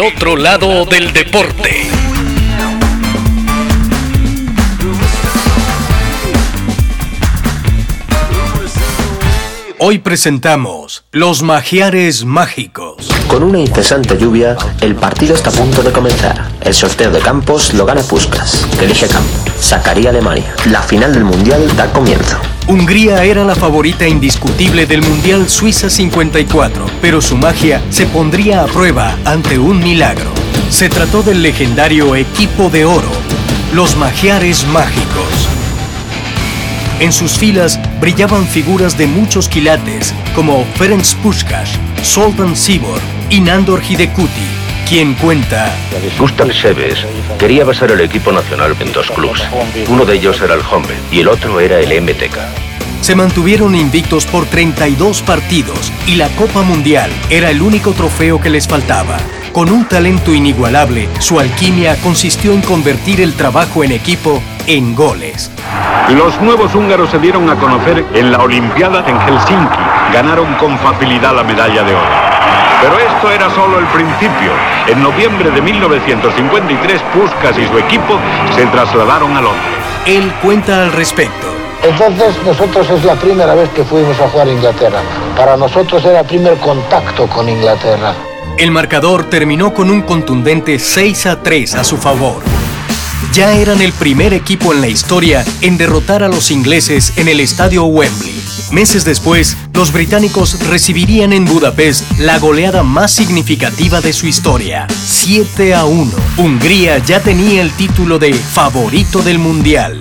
El otro lado del deporte. Hoy presentamos Los Magiares Mágicos. Con una incesante lluvia, el partido está a punto de comenzar. El sorteo de campos lo gana Puskas, que elige campo. Sacaría Alemania. La final del Mundial da comienzo. Hungría era la favorita indiscutible del Mundial Suiza 54, pero su magia se pondría a prueba ante un milagro. Se trató del legendario equipo de oro, los Magiares Mágicos. En sus filas brillaban figuras de muchos quilates como Ferenc Puskas, Soltan Sibor y Nandor Hidekuti, quien cuenta Gustav Seves quería basar el equipo nacional en dos clubes. Uno de ellos era el Hombre y el otro era el MTK. se mantuvieron invictos por 32 partidos y la Copa Mundial era el único trofeo que les faltaba. Con un talento inigualable, su alquimia consistió en convertir el trabajo en equipo en goles. Los nuevos húngaros se dieron a conocer en la Olimpiada en Helsinki. Ganaron con facilidad la medalla de oro. Pero esto era solo el principio. En noviembre de 1953, Puskas y su equipo se trasladaron a Londres. Él cuenta al respecto. Entonces nosotros es la primera vez que fuimos a jugar a Inglaterra. Para nosotros era el primer contacto con Inglaterra. El marcador terminó con un contundente 6 a 3 a su favor. Ya eran el primer equipo en la historia en derrotar a los ingleses en el estadio Wembley. Meses después, los británicos recibirían en Budapest la goleada más significativa de su historia, 7 a 1. Hungría ya tenía el título de favorito del Mundial.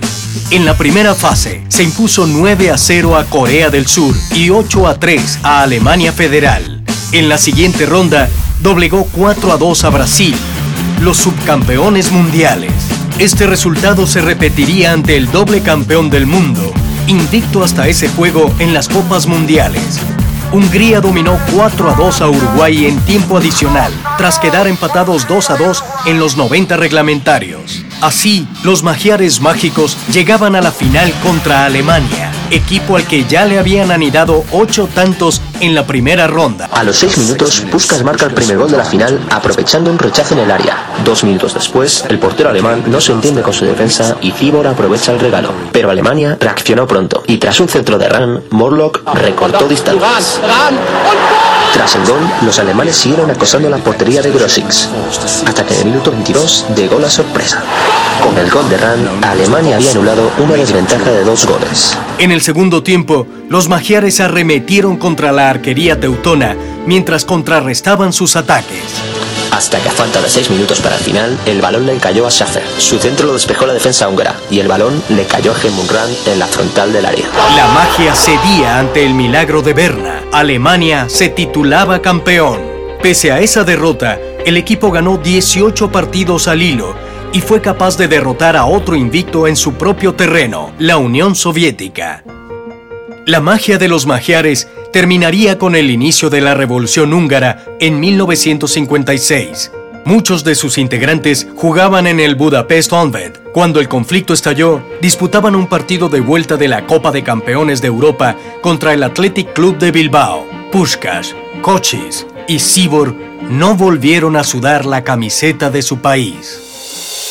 En la primera fase, se impuso 9 a 0 a Corea del Sur y 8 a 3 a Alemania Federal. En la siguiente ronda, doblegó 4 a 2 a Brasil, los subcampeones mundiales. Este resultado se repetiría ante el doble campeón del mundo, invicto hasta ese juego en las Copas Mundiales. Hungría dominó 4 a 2 a Uruguay en tiempo adicional, tras quedar empatados 2 a 2 en los 90 reglamentarios. Así, los magiares mágicos llegaban a la final contra Alemania, equipo al que ya le habían anidado 8 tantos en la primera ronda. A los seis minutos, Puskas marca el primer gol de la final aprovechando un rechazo en el área. Dos minutos después, el portero alemán no se entiende con su defensa y Cibor aprovecha el regalo. Pero Alemania reaccionó pronto y tras un centro de Ran, Morlock recortó distancias. Tras el gol, los alemanes siguieron acosando la portería de Grosix, hasta que en el minuto 22 llegó la sorpresa. Con el gol de Ran, Alemania había anulado una desventaja de dos goles. En el segundo tiempo, los magiares arremetieron contra la arquería teutona mientras contrarrestaban sus ataques. Hasta que a falta de 6 minutos para el final, el balón le cayó a Schaffer. Su centro lo despejó la defensa húngara y el balón le cayó a Gemunran en la frontal del área. La magia cedía ante el milagro de Berna. Alemania se titulaba campeón. Pese a esa derrota, el equipo ganó 18 partidos al hilo y fue capaz de derrotar a otro invicto en su propio terreno, la Unión Soviética. La magia de los magiares terminaría con el inicio de la Revolución húngara en 1956. Muchos de sus integrantes jugaban en el Budapest Honved. Cuando el conflicto estalló, disputaban un partido de vuelta de la Copa de Campeones de Europa contra el Athletic Club de Bilbao. Pushkas, Kochis y Sibor no volvieron a sudar la camiseta de su país.